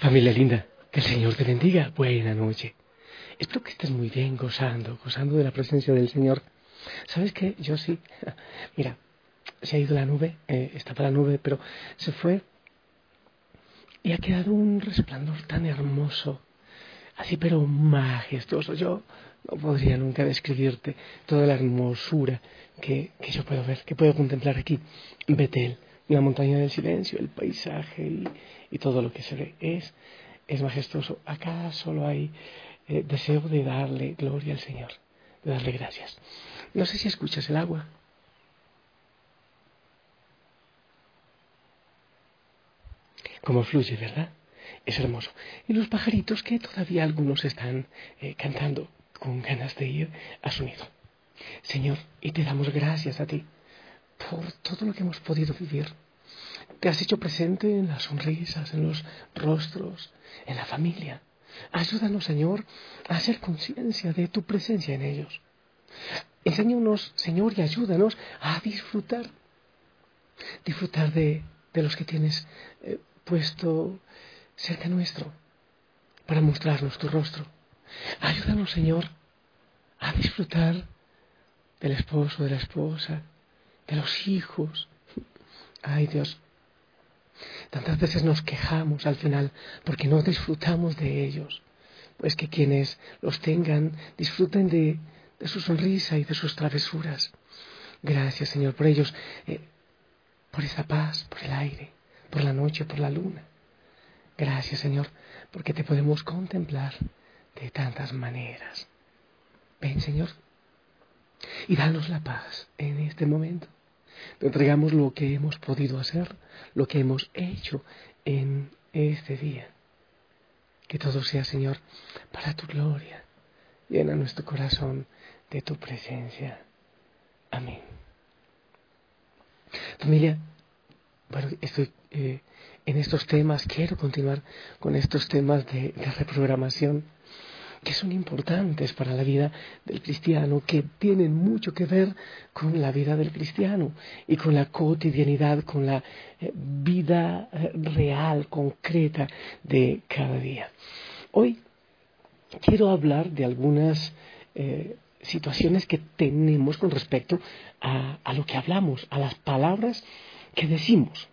Familia linda, que el Señor te bendiga. Buena noche. Espero que estés muy bien, gozando, gozando de la presencia del Señor. ¿Sabes qué? Yo sí. Mira, se ha ido la nube, eh, estaba la nube, pero se fue y ha quedado un resplandor tan hermoso, así pero majestuoso. Yo no podría nunca describirte toda la hermosura que, que yo puedo ver, que puedo contemplar aquí Betel la montaña del silencio, el paisaje y, todo lo que se ve. Es, es majestuoso. Acá solo hay eh, deseo de darle gloria al Señor, de darle gracias. No sé si escuchas el agua. Como fluye, ¿verdad? Es hermoso. Y los pajaritos que todavía algunos están eh, cantando con ganas de ir a su nido. Señor, y te damos gracias a ti por todo lo que hemos podido vivir. Te has hecho presente en las sonrisas, en los rostros, en la familia. Ayúdanos, Señor, a hacer conciencia de tu presencia en ellos. Enséñanos, Señor, y ayúdanos a disfrutar. Disfrutar de, de los que tienes eh, puesto cerca nuestro para mostrarnos tu rostro. Ayúdanos, Señor, a disfrutar del esposo, de la esposa, de los hijos. Ay Dios, tantas veces nos quejamos al final porque no disfrutamos de ellos. Pues que quienes los tengan disfruten de, su sonrisa y de sus travesuras. Gracias Señor por ellos, eh, por esa paz, por el aire, por la noche, por la luna. Gracias Señor porque te podemos contemplar de tantas maneras. Ven Señor y danos la paz en este momento. Te entregamos lo que hemos podido hacer, lo que hemos hecho en este día. Que todo sea, Señor, para tu gloria. Llena nuestro corazón de tu presencia. Amén. Familia, bueno, estoy eh, en estos temas, quiero continuar con estos temas de reprogramación que son importantes para la vida del cristiano, que tienen mucho que ver con la vida del cristiano y con la cotidianidad, con la eh, vida eh, real, concreta de cada día. Hoy quiero hablar de algunas eh, situaciones que tenemos con respecto a, a lo que hablamos, a las palabras que decimos.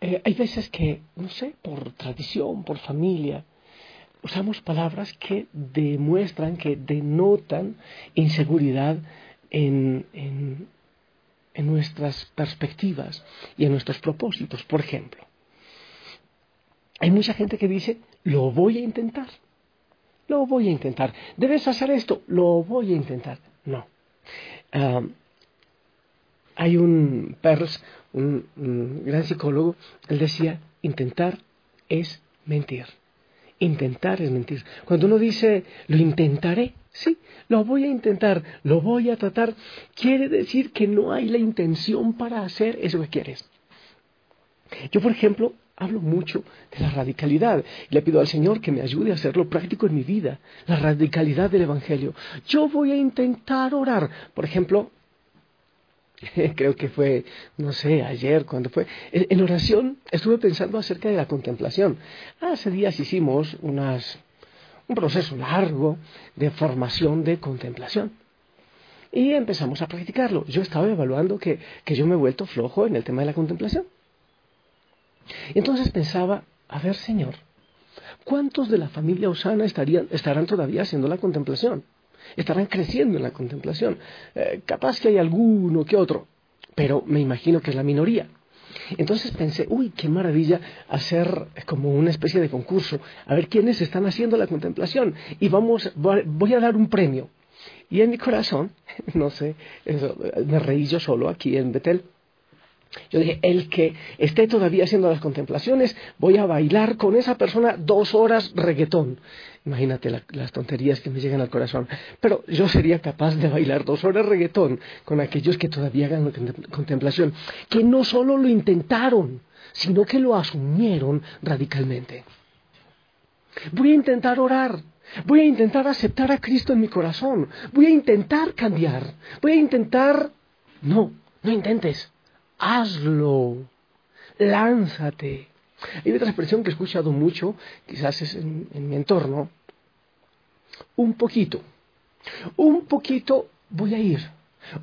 hay veces que, no sé, por tradición, por familia, usamos palabras que demuestran, que denotan inseguridad en, en, nuestras perspectivas y en nuestros propósitos. Por ejemplo, hay mucha gente que dice, lo voy a intentar, lo voy a intentar, debes hacer esto, lo voy a intentar. No. Ah, hay un Perls, un gran psicólogo, él decía, intentar es mentir. Intentar es mentir. Cuando uno dice, lo intentaré, sí, lo voy a intentar, lo voy a tratar, quiere decir que no hay la intención para hacer eso que quieres. Yo, por ejemplo, hablo mucho de la radicalidad y le pido al Señor que me ayude a hacerlo práctico en mi vida, la radicalidad del Evangelio. Yo voy a intentar orar. Por ejemplo, creo que fue, no sé, ayer, cuando fue, en oración estuve pensando acerca de la contemplación. Hace días hicimos unas, un proceso largo de formación de contemplación. Y empezamos a practicarlo. Yo estaba evaluando que, que yo me he vuelto flojo en el tema de la contemplación. Entonces pensaba, a ver, Señor, ¿cuántos de la familia Osana estarían, estarán todavía haciendo la contemplación? Estarán creciendo en la contemplación. Eh, capaz que hay alguno que otro, pero me imagino que es la minoría. Entonces pensé, uy, qué maravilla hacer como una especie de concurso, a ver quiénes están haciendo la contemplación y vamos, voy a dar un premio. Y en mi corazón, no sé, me reí yo solo aquí en Betel. Yo dije, el que esté todavía haciendo las contemplaciones, voy a bailar con esa persona dos horas reggaetón. Imagínate las tonterías que me llegan al corazón. Pero yo sería capaz de bailar dos horas reggaetón con aquellos que todavía hagan contemplación, que no solo lo intentaron, sino que lo asumieron radicalmente. Voy a intentar orar. Voy a intentar aceptar a Cristo en mi corazón. Voy a intentar cambiar. Voy a intentar... No, no intentes. Hazlo. Lánzate. Hay otra expresión que he escuchado mucho, quizás es en, mi entorno, un poquito, un poquito voy a ir,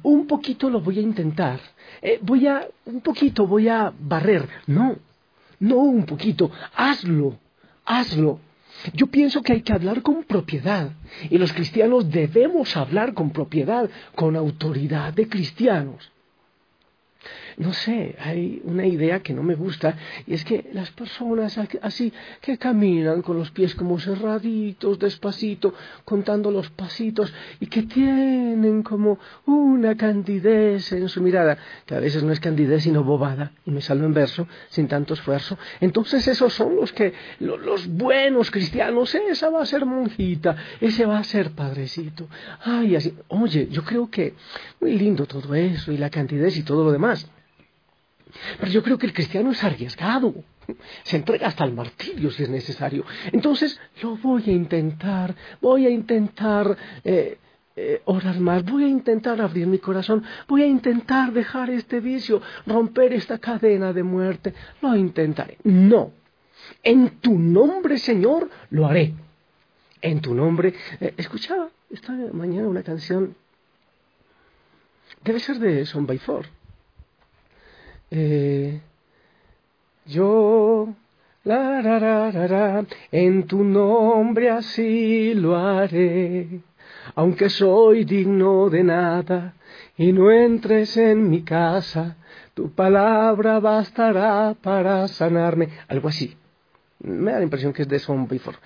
un poquito lo voy a intentar, eh, voy a, un poquito voy a barrer, no, no un poquito, hazlo, hazlo. Yo pienso que hay que hablar con propiedad y los cristianos debemos hablar con propiedad, con autoridad de cristianos no sé, hay una idea que no me gusta y es que las personas así que caminan con los pies como cerraditos, despacito, contando los pasitos y que tienen como una candidez en su mirada, que a veces no es candidez sino bobada, y me salgo en verso sin tanto esfuerzo. Entonces esos son los que, los buenos cristianos, esa va a ser monjita, ese va a ser padrecito. Ay, así, oye, yo creo que muy lindo todo eso y la candidez y todo lo demás. Pero yo creo que el cristiano es arriesgado. Se entrega hasta el martirio si es necesario. Entonces, lo voy a intentar, voy a intentar eh, eh, orar más, voy a intentar abrir mi corazón, voy a intentar dejar este vicio, romper esta cadena de muerte. Lo intentaré. No. En tu nombre, Señor, lo haré. En tu nombre. Eh, escuchaba esta mañana una canción. Debe ser de Son by eh, yo, la, la, en tu nombre así lo haré, aunque soy digno de nada y no entres en mi casa, tu palabra bastará para sanarme. Algo así. Me da la impresión que es de Son Before.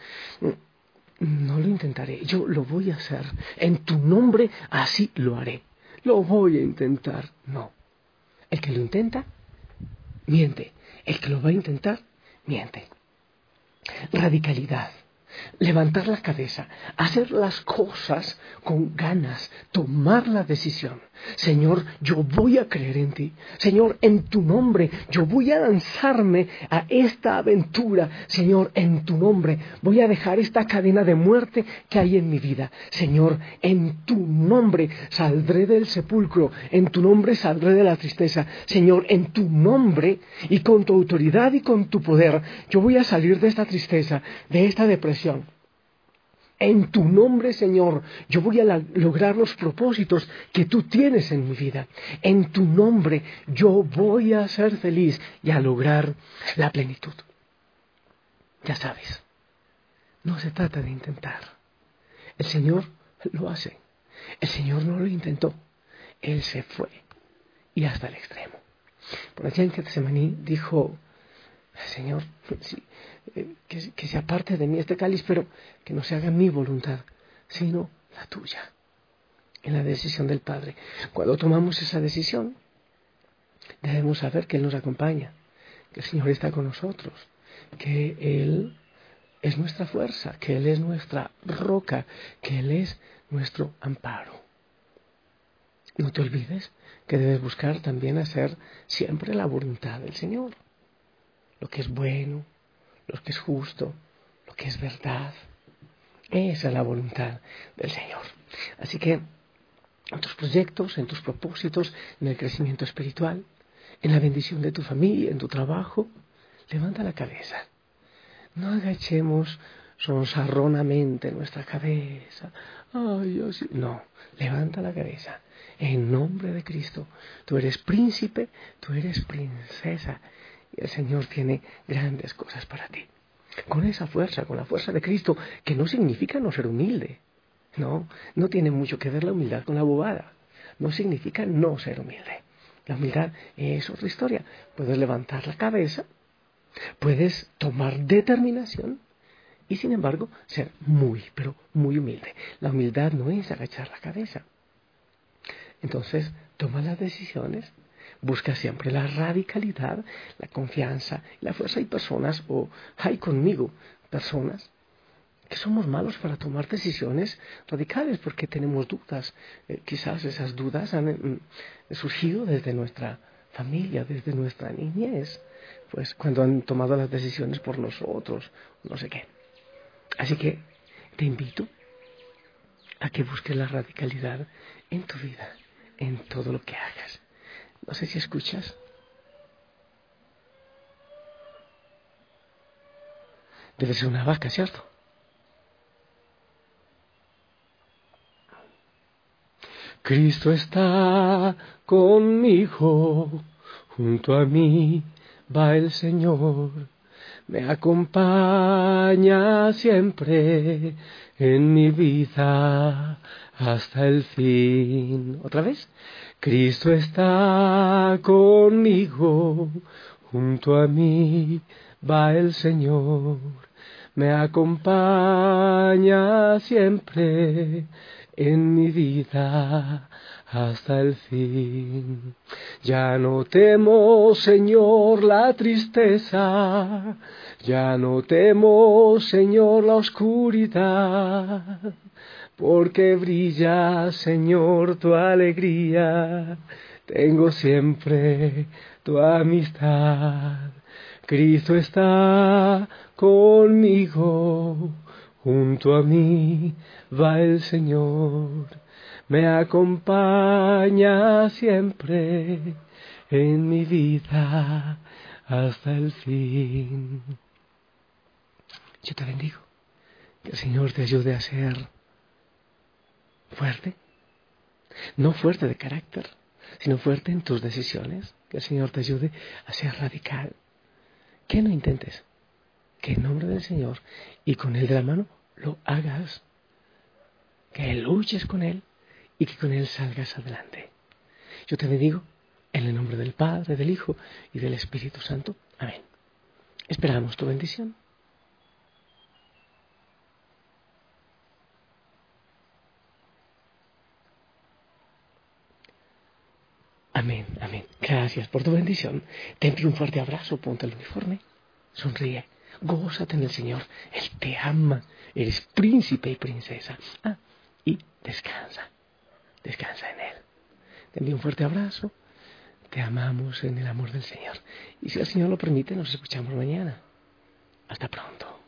No lo intentaré, yo lo voy a hacer. En tu nombre así lo haré. Lo voy a intentar. No. El que lo intenta, miente. El que lo va a intentar, miente. Radicalidad levantar la cabeza, hacer las cosas con ganas, tomar la decisión. Señor, yo voy a creer en ti. Señor, en tu nombre, yo voy a lanzarme a esta aventura. Señor, en tu nombre, voy a dejar esta cadena de muerte que hay en mi vida. Señor, en tu nombre saldré del sepulcro. En tu nombre saldré de la tristeza. Señor, en tu nombre y con tu autoridad y con tu poder, yo voy a salir de esta tristeza, de esta depresión en tu nombre, Señor, yo voy a lograr los propósitos que tú tienes en mi vida. En tu nombre yo voy a ser feliz y a lograr la plenitud. Ya sabes, no se trata de intentar. El Señor lo hace. El Señor no lo intentó. Él se fue y hasta el extremo. Por allá en Getsemaní dijo, Señor, eh, que, se aparte de mí este cáliz, pero que no se haga mi voluntad, sino la tuya, en la decisión del Padre. Cuando tomamos esa decisión, debemos saber que Él nos acompaña, que el Señor está con nosotros, que Él es nuestra fuerza, que Él es nuestra roca, que Él es nuestro amparo. No te olvides que debes buscar también hacer siempre la voluntad del Señor lo que es bueno, lo que es justo, lo que es verdad. Esa es la voluntad del Señor. Así que en tus proyectos, en tus propósitos, en el crecimiento espiritual, en la bendición de tu familia, en tu trabajo, levanta la cabeza. No agachemos sonsarronamente nuestra cabeza. Ay, No, levanta la cabeza. En nombre de Cristo. Tú eres príncipe, tú eres princesa y el Señor tiene grandes cosas para ti. Con esa fuerza, con la fuerza de Cristo, que no significa no ser humilde. No, no tiene mucho que ver la humildad con la bobada. No significa no ser humilde. La humildad es otra historia. Puedes levantar la cabeza, puedes tomar determinación y sin embargo ser muy, pero muy humilde. La humildad no es agachar la cabeza. Entonces, toma las decisiones busca siempre la radicalidad, la confianza, la fuerza. Hay personas, o hay conmigo personas, que somos malos para tomar decisiones radicales porque tenemos dudas. Eh, quizás esas dudas han mm, surgido desde nuestra familia, desde nuestra niñez, pues cuando han tomado las decisiones por nosotros, no sé qué. Así que te invito a que busques la radicalidad en tu vida, en todo lo que hagas. No sé si escuchas. Debe ser una vaca, ¿cierto? Cristo está conmigo, junto a mí va el Señor, me acompaña siempre en mi vida hasta el fin. ¿Otra vez? Cristo está conmigo, junto a mí va el Señor, me acompaña siempre en mi vida hasta el fin. Ya no temo, Señor, la tristeza, ya no temo, Señor, la oscuridad, porque brilla, Señor, tu alegría, tengo siempre tu amistad. Cristo está conmigo, junto a mí va el Señor, me acompaña siempre en mi vida hasta el fin. Yo te bendigo, que el Señor te ayude a ser fuerte, no fuerte de carácter, sino fuerte en tus decisiones, que el Señor te ayude a ser radical, que no intentes, que en nombre del Señor y con Él de la mano lo hagas, que luches con Él y que con Él salgas adelante. Yo te bendigo en el nombre del Padre, del Hijo y del Espíritu Santo. Amén. Esperamos tu bendición. Amén, amén. Gracias por tu bendición. Te envío un fuerte abrazo, ponte el uniforme, sonríe, gózate en el Señor. Él te ama, eres príncipe y princesa. Ah, y descansa, descansa en Él. Te envío un fuerte abrazo, te amamos en el amor del Señor. Y si el Señor lo permite, nos escuchamos mañana. Hasta pronto.